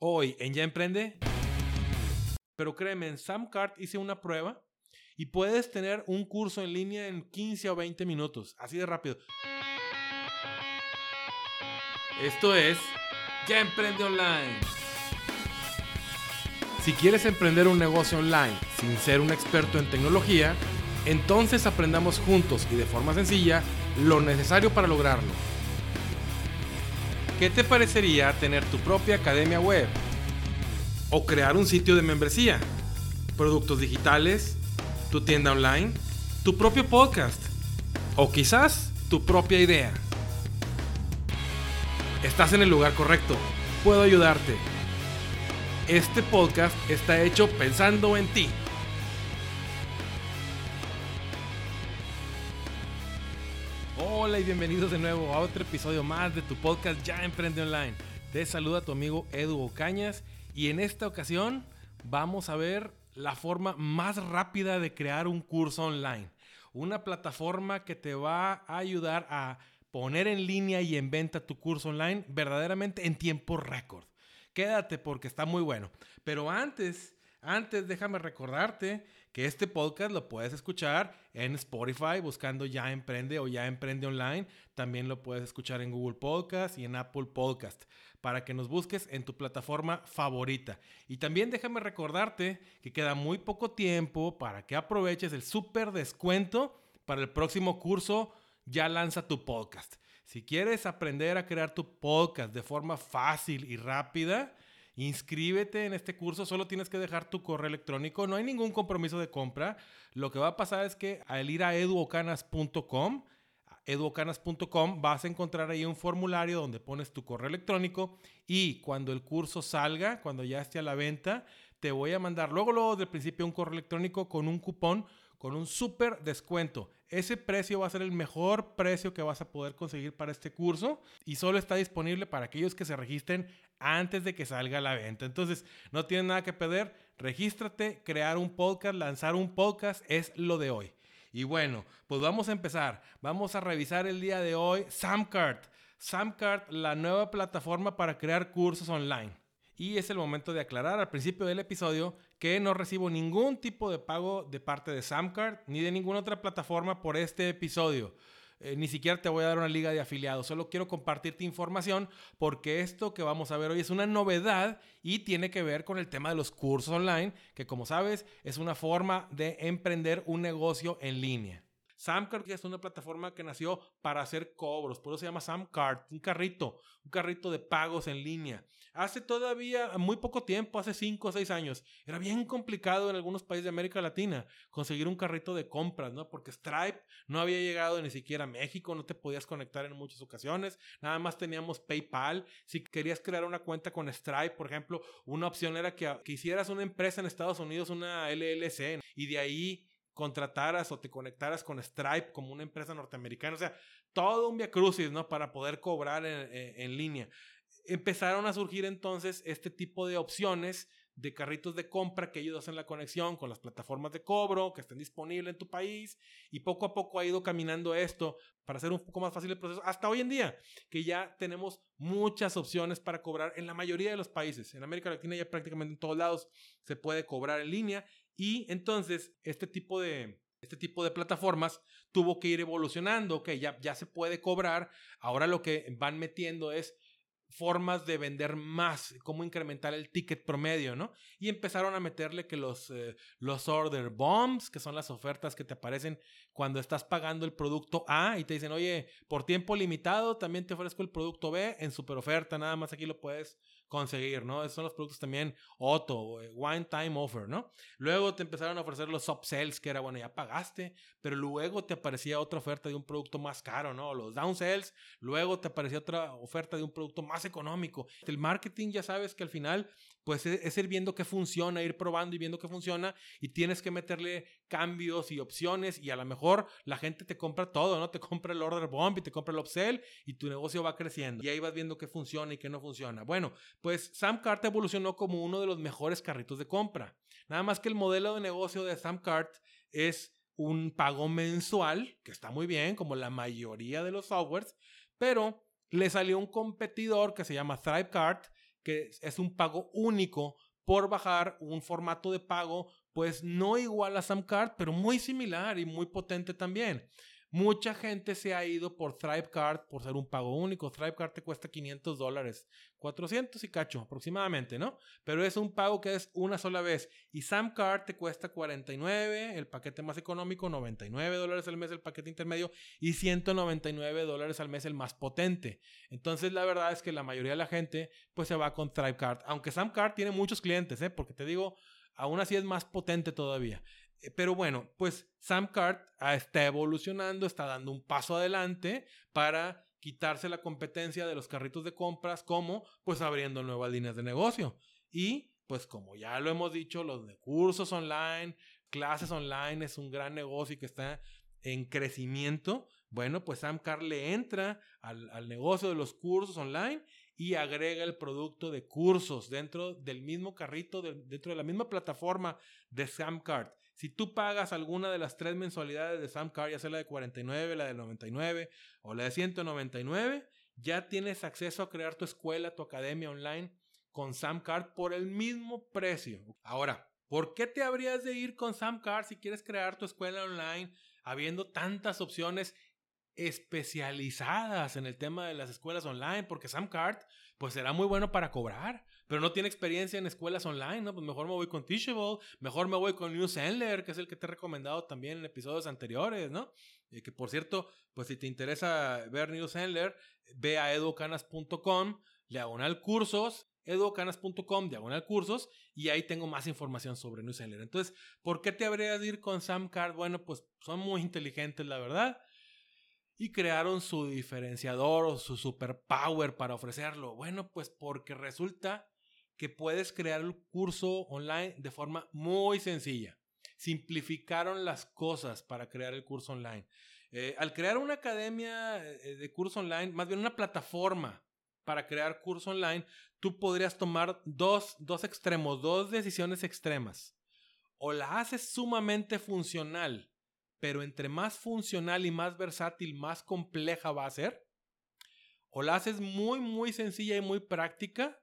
Hoy en Ya Emprende. Pero créeme, en Samcart hice una prueba y puedes tener un curso en línea en 15 o 20 minutos, así de rápido. Esto es Ya Emprende Online. Si quieres emprender un negocio online sin ser un experto en tecnología, entonces aprendamos juntos y de forma sencilla lo necesario para lograrlo. ¿Qué te parecería tener tu propia academia web? ¿O crear un sitio de membresía? ¿Productos digitales? ¿Tu tienda online? ¿Tu propio podcast? ¿O quizás tu propia idea? Estás en el lugar correcto. Puedo ayudarte. Este podcast está hecho pensando en ti. Hola y bienvenidos de nuevo a otro episodio más de tu podcast Ya Emprende Online. Te saluda tu amigo Edu Ocañas y en esta ocasión vamos a ver la forma más rápida de crear un curso online. Una plataforma que te va a ayudar a poner en línea y en venta tu curso online verdaderamente en tiempo récord. Quédate porque está muy bueno. Pero antes, antes déjame recordarte que este podcast lo puedes escuchar en Spotify buscando Ya Emprende o Ya Emprende Online. También lo puedes escuchar en Google Podcast y en Apple Podcast para que nos busques en tu plataforma favorita. Y también déjame recordarte que queda muy poco tiempo para que aproveches el súper descuento para el próximo curso Ya lanza tu podcast. Si quieres aprender a crear tu podcast de forma fácil y rápida, Inscríbete en este curso, solo tienes que dejar tu correo electrónico, no hay ningún compromiso de compra. Lo que va a pasar es que al ir a eduocanas.com, eduocanas.com vas a encontrar ahí un formulario donde pones tu correo electrónico y cuando el curso salga, cuando ya esté a la venta, te voy a mandar luego, luego del principio un correo electrónico con un cupón con un súper descuento. Ese precio va a ser el mejor precio que vas a poder conseguir para este curso y solo está disponible para aquellos que se registren antes de que salga a la venta. Entonces, no tienes nada que perder. Regístrate, crear un podcast, lanzar un podcast es lo de hoy. Y bueno, pues vamos a empezar. Vamos a revisar el día de hoy Samcart. Samcart, la nueva plataforma para crear cursos online. Y es el momento de aclarar al principio del episodio que no recibo ningún tipo de pago de parte de Samcart ni de ninguna otra plataforma por este episodio. Eh, ni siquiera te voy a dar una liga de afiliados, solo quiero compartirte información porque esto que vamos a ver hoy es una novedad y tiene que ver con el tema de los cursos online, que como sabes es una forma de emprender un negocio en línea. Samcart es una plataforma que nació para hacer cobros, por eso se llama Samcart, un carrito, un carrito de pagos en línea. Hace todavía muy poco tiempo, hace 5 o 6 años, era bien complicado en algunos países de América Latina conseguir un carrito de compras, ¿no? Porque Stripe no había llegado ni siquiera a México, no te podías conectar en muchas ocasiones, nada más teníamos PayPal. Si querías crear una cuenta con Stripe, por ejemplo, una opción era que, que hicieras una empresa en Estados Unidos, una LLC, y de ahí contrataras o te conectaras con Stripe como una empresa norteamericana. O sea, todo un via crucis, ¿no? Para poder cobrar en, en, línea. Empezaron a surgir entonces este tipo de opciones de carritos de compra que ellos hacen la conexión con las plataformas de cobro que estén disponibles en tu país y poco a poco ha ido caminando esto para hacer un poco más fácil el proceso hasta hoy en día que ya tenemos muchas opciones para cobrar en la mayoría de los países en América Latina ya prácticamente en todos lados se puede cobrar en línea y entonces, este tipo de, este tipo de plataformas tuvo que ir evolucionando, que ya, ya se puede cobrar, ahora lo que van metiendo es formas de vender más, cómo incrementar el ticket promedio, ¿no? Y empezaron a meterle que los, eh, los order bombs, que son las ofertas que te aparecen cuando estás pagando el producto A y te dicen, oye, por tiempo limitado también te ofrezco el producto B en super oferta, nada más aquí lo puedes conseguir, ¿no? Esos son los productos también Otto, eh, One Time Offer, ¿no? Luego te empezaron a ofrecer los upsells, que era, bueno, ya pagaste, pero luego te aparecía otra oferta de un producto más caro, ¿no? Los downsells, luego te aparecía otra oferta de un producto más económico. El marketing ya sabes que al final pues e, es, ir viendo qué funciona, ir probando y viendo qué funciona y tienes que meterle cambios y opciones y a lo mejor la gente te compra todo, ¿no? Te compra el order bomb y te compra el upsell y tu negocio va creciendo y ahí vas viendo qué funciona y qué no funciona. Bueno, pues Samcart evolucionó como uno de los mejores carritos de compra. Nada más que el modelo de negocio de Samcart es un pago mensual, que está muy bien, como la mayoría de los softwares, pero le salió un competidor que se llama ThriveCart que es un pago único por bajar un formato de pago, pues no igual a Samcard, pero muy similar y muy potente también. Mucha gente se ha ido por Thrivecard por ser un pago único. Thrivecard te cuesta 500 dólares, 400 y cacho aproximadamente, ¿no? Pero es un pago que es una sola vez. Y Samcard te cuesta 49, el paquete más económico, 99 dólares al mes el paquete intermedio y 199 dólares al mes el más potente. Entonces la verdad es que la mayoría de la gente pues se va con Thrivecard. Aunque Samcard tiene muchos clientes, ¿eh? Porque te digo, aún así es más potente todavía. Eh, pero bueno, pues Sam Cart está evolucionando, está dando un paso adelante para quitarse la competencia de los carritos de compras, como pues abriendo nuevas líneas de negocio. Y pues como ya lo hemos dicho, los de cursos online, clases online es un gran negocio que está en crecimiento. Bueno, pues Samcar le entra al, al, negocio de los cursos online y agrega el producto de cursos dentro del mismo carrito, dentro de la misma plataforma de Samcard. Si tú pagas alguna de las tres mensualidades de Samcard, ya sea la de 49, la de 99 o la de 199, ya tienes acceso a crear tu escuela, tu academia online con Samcard por el mismo precio. Ahora, ¿por qué te habrías de ir con Samcard si quieres crear tu escuela online habiendo tantas opciones especializadas en el tema de las escuelas online, porque Sam Cart, pues será muy bueno para cobrar, pero no tiene experiencia en escuelas online, ¿no? Pues mejor me voy con Teachable, mejor me voy con New que es el que te he recomendado también en episodios anteriores, ¿no? Y que por cierto, pues si te interesa ver New ve a educanas.com, diagonal cursos, educanas.com, diagonal cursos, y ahí tengo más información sobre New Sandler. Entonces, ¿por qué te habrías de ir con Sam Cart? Bueno, pues son muy inteligentes, la verdad y crearon su diferenciador o su superpower para ofrecerlo. Bueno, pues porque resulta que puedes crear el curso online de forma muy sencilla. Simplificaron las cosas para crear el curso online. Eh, al crear una academia eh, de curso online, más bien una plataforma para crear curso online, tú podrías tomar dos, dos extremos, dos decisiones extremas. O la haces sumamente funcional pero entre más funcional y más versátil, más compleja va a ser. O la haces muy, muy sencilla y muy práctica,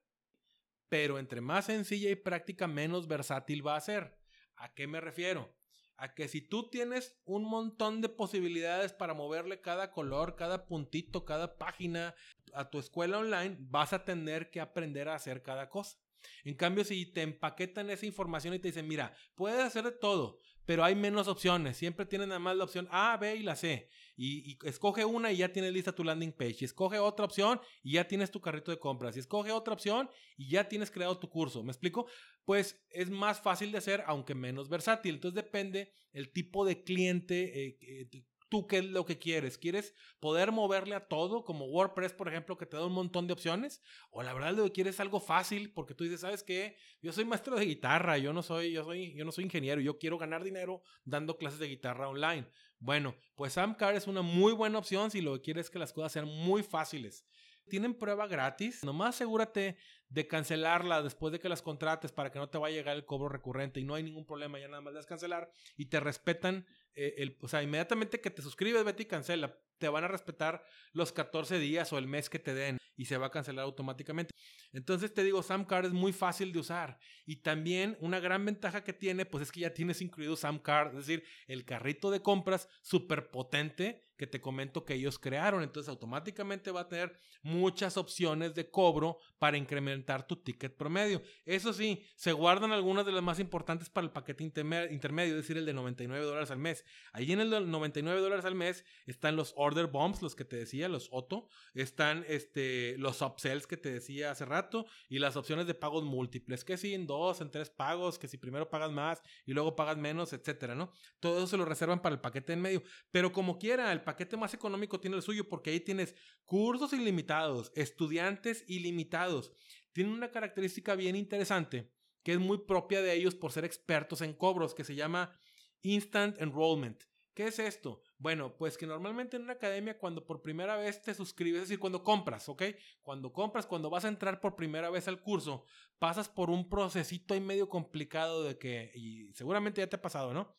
pero entre más sencilla y práctica, menos versátil va a ser. ¿A qué me refiero? A que si tú tienes un montón de posibilidades para moverle cada color, cada puntito, cada página a tu escuela online, vas a tener que aprender a hacer cada cosa. En cambio, si te empaquetan esa información y te dicen, mira, puedes hacer de todo, pero hay menos opciones. Siempre tienes nada más la opción A, B y la C. Y, escoge una y ya tienes lista tu landing page. Y escoge otra opción y ya tienes tu carrito de compras. Y escoge otra opción y ya tienes creado tu curso. ¿Me explico? Pues es más fácil de hacer, aunque menos versátil. Entonces depende el tipo de cliente eh, tú qué es lo que quieres. ¿Quieres poder moverle a todo, como WordPress, por ejemplo, que te da un montón de opciones? O la verdad lo que quieres algo fácil, porque tú dices, ¿sabes qué? Yo soy maestro de guitarra, yo no soy, yo soy, yo no soy ingeniero, yo quiero ganar dinero dando clases de guitarra online. Bueno, pues Samcar es una muy buena opción si lo que quieres es que las cosas sean muy fáciles. Tienen prueba gratis. Nomás asegúrate de cancelarla después de que las contrates para que no te vaya a llegar el cobro recurrente y no hay ningún problema. Ya nada más las cancelar y te respetan. Eh, el, o sea, inmediatamente que te suscribes, vete y cancela. Te van a respetar los 14 días o el mes que te den y se va a cancelar automáticamente. Entonces te digo, Samcard es muy fácil de usar y también una gran ventaja que tiene pues es que ya tienes incluido Samcard, es decir, el carrito de compras súper potente que te comento que ellos crearon. Entonces automáticamente va a tener muchas opciones de cobro para incrementar tu ticket promedio. Eso sí, se guardan algunas de las más importantes para el paquete intermedio, es decir, el de 99 dólares al mes. Ahí en el de 99 dólares al mes están los order bombs, los que te decía, los OTO, están este, los upsells que te decía hace rato y las opciones de pagos múltiples, que si en dos, en tres pagos, que si primero pagas más y luego pagas menos, etcétera, ¿no? Todo eso se lo reservan para el paquete en medio. Pero como quiera, el paquete más económico tiene el suyo porque ahí tienes cursos ilimitados, estudiantes ilimitados. Tienen una característica bien interesante que es muy propia de ellos por ser expertos en cobros, que se llama Instant Enrollment. ¿Qué es esto? Bueno, pues que normalmente en una academia cuando por primera vez te suscribes, es decir, cuando compras, ¿ok? Cuando compras, cuando vas a entrar por primera vez al curso, pasas por un procesito ahí medio complicado de que, y seguramente ya te ha pasado, ¿no?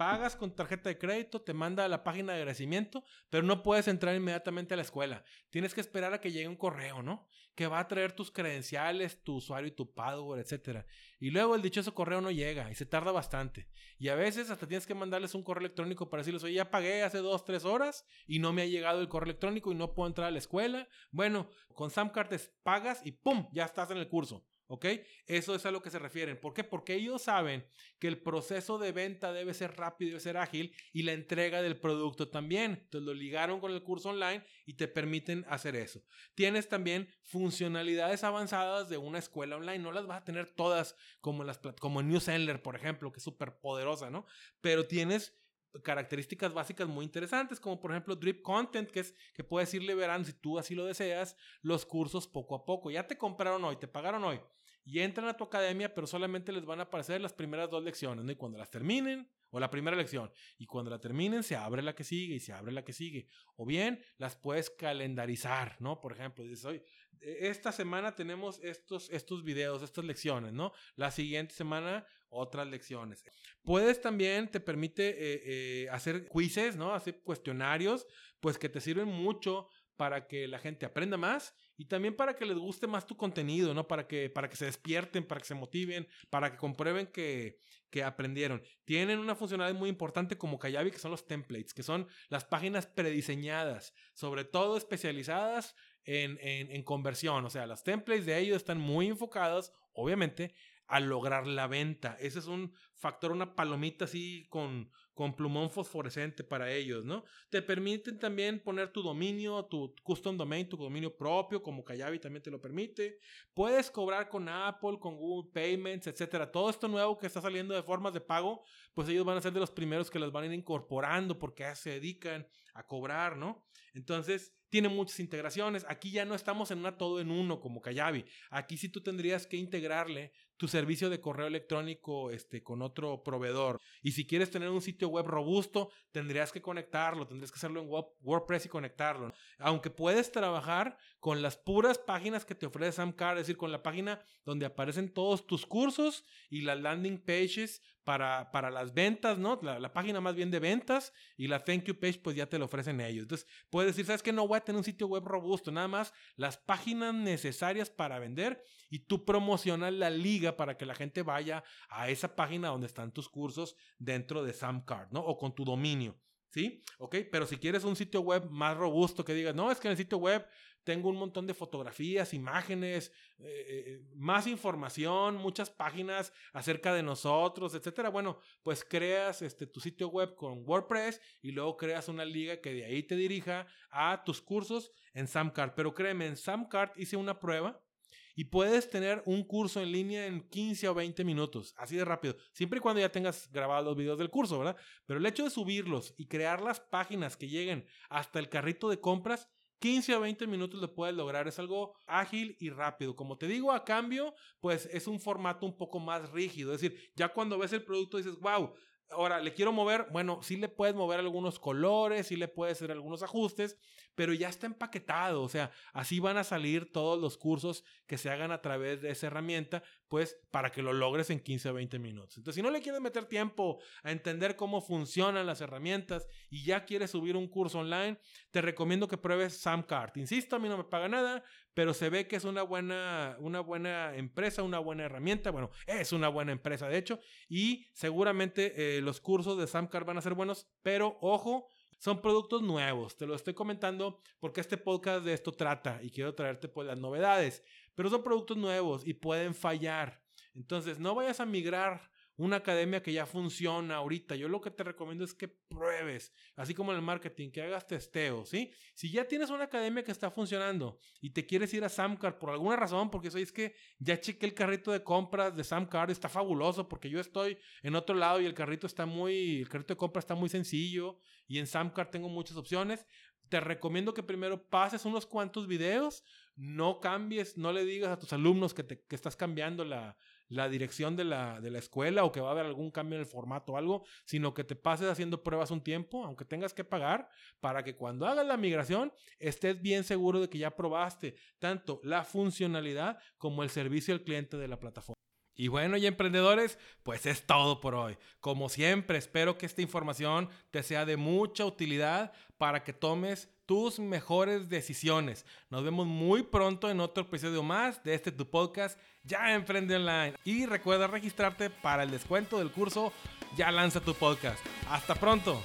Pagas con tarjeta de crédito, te manda a la página de agradecimiento, pero no puedes entrar inmediatamente a la escuela. Tienes que esperar a que llegue un correo, ¿no? Que va a traer tus credenciales, tu usuario y tu password, etc. Y luego el dichoso correo no llega y se tarda bastante. Y a veces hasta tienes que mandarles un correo electrónico para decirles, oye, ya pagué hace dos, tres horas y no me ha llegado el correo electrónico y no puedo entrar a la escuela. Bueno, con Samcard pagas y ¡pum! Ya estás en el curso. ¿Ok? Eso es a lo que se refieren. ¿Por qué? Porque ellos saben que el proceso de venta debe ser rápido, debe ser ágil y la entrega del producto también. Entonces lo ligaron con el curso online y te permiten hacer eso. Tienes también funcionalidades avanzadas de una escuela online. No las vas a tener todas como, las, como New Sendler, por ejemplo, que es súper poderosa, ¿no? Pero tienes características básicas muy interesantes, como por ejemplo Drip Content, que es que puedes ir liberando, si tú así lo deseas, los cursos poco a poco. Ya te compraron hoy, te pagaron hoy y entran a tu academia, pero solamente les van a aparecer las primeras dos lecciones, ¿no? Y cuando las terminen, o la primera lección, y cuando la terminen, se abre la que sigue y se abre la que sigue. O bien las puedes calendarizar, ¿no? Por ejemplo, dices, hoy, esta semana tenemos estos, estos videos, estas lecciones, ¿no? La siguiente semana, otras lecciones. Puedes también, te permite eh, eh, hacer quizzes, ¿no? Hacer cuestionarios, pues que te sirven mucho para que la gente aprenda más y también para que les guste más tu contenido, ¿no? Para que, para que se despierten, para que se motiven, para que comprueben que, que aprendieron. Tienen una funcionalidad muy importante como Kayabi, que son los templates, que son las páginas prediseñadas, sobre todo especializadas en, en, en conversión. O sea, las templates de ellos están muy enfocadas, obviamente, a lograr la venta. Ese es un factor, una palomita así con, con plumón fosforescente para ellos, ¿no? Te permiten también poner tu dominio, tu custom domain, tu dominio propio, como Kayabi también te lo permite. Puedes cobrar con Apple, con Google Payments, etcétera. Todo esto nuevo que está saliendo de formas de pago, pues ellos van a ser de los primeros que las van a ir incorporando porque se dedican a cobrar, ¿no? Entonces, tiene muchas integraciones. Aquí ya no estamos en una todo en uno como Kayabi. Aquí sí tú tendrías que integrarle tu servicio de correo electrónico este, con otro proveedor. Y si quieres tener un sitio web robusto, tendrías que conectarlo, tendrías que hacerlo en WordPress y conectarlo. Aunque puedes trabajar con las puras páginas que te ofrece Samcar, es decir, con la página donde aparecen todos tus cursos y las landing pages para, para las ventas, ¿no? La, página más bien de ventas y la thank you page pues ya te lo ofrecen ellos. Entonces puedes decir, ¿sabes que No voy a tener un sitio web robusto, nada más las páginas necesarias para vender y tú promocionas la liga para que la gente vaya a esa página donde están tus cursos dentro de Samcard, ¿no? O con tu dominio. ¿Sí? Ok, pero si quieres un sitio web más robusto que digas, no, es que en el sitio web tengo un montón de fotografías, imágenes, eh, eh, más información, muchas páginas acerca de nosotros, etcétera. Bueno, pues creas este, tu sitio web con WordPress y luego creas una liga que de ahí te dirija a tus cursos en Samcard. Pero créeme, en Samcard hice una prueba y puedes tener un curso en línea en 15 o 20 minutos, así de rápido, siempre y cuando ya tengas grabados los videos del curso, ¿verdad? Pero el hecho de subirlos y crear las páginas que lleguen hasta el carrito de compras, 15 a 20 minutos lo puedes lograr. Es algo ágil y rápido. Como te digo, a cambio, pues es un formato un poco más rígido. Es decir, ya cuando ves el producto dices, wow, Ahora, le quiero mover, bueno, sí le puedes mover algunos colores, sí le puedes hacer algunos ajustes, pero ya está empaquetado, o sea, así van a salir todos los cursos que se hagan a través de esa herramienta, pues para que lo logres en 15 o 20 minutos. Entonces, si no le quieres meter tiempo a entender cómo funcionan las herramientas y ya quieres subir un curso online, te recomiendo que pruebes Samcart. Insisto, a mí no me paga nada, pero se ve que es una buena, una buena empresa, una buena herramienta. Bueno, es una buena empresa, de hecho, y seguramente eh, los cursos de Samcar van a ser buenos, pero ojo, son productos nuevos. Te lo estoy comentando porque este podcast de esto trata y quiero traerte pues las novedades, pero son productos nuevos y pueden fallar. Entonces, no vayas a migrar una academia que ya funciona ahorita. Yo lo que te recomiendo es que pruebes, así como en el marketing, que hagas testeo, ¿sí? Si ya tienes una academia que está funcionando y te quieres ir a Samcard por alguna razón, porque soy es que ya chequé el carrito de compras de Samcard, está fabuloso, porque yo estoy en otro lado y el carrito está muy, el carrito de compras está muy sencillo y en Samcard tengo muchas opciones. Te recomiendo que primero pases unos cuantos videos, no cambies, no le digas a tus alumnos que, te, que estás cambiando la, la dirección de la, de la escuela o que va a haber algún cambio en el formato o algo, sino que te pases haciendo pruebas un tiempo, aunque tengas que pagar, para que cuando hagas la migración estés bien seguro de que ya probaste tanto la funcionalidad como el servicio al cliente de la plataforma. Y bueno, y emprendedores, pues es todo por hoy. Como siempre, espero que esta información te sea de mucha utilidad para que tomes tus mejores decisiones. Nos vemos muy pronto en otro episodio más de este tu podcast, Ya Emprende Online. Y recuerda registrarte para el descuento del curso Ya Lanza tu podcast. Hasta pronto.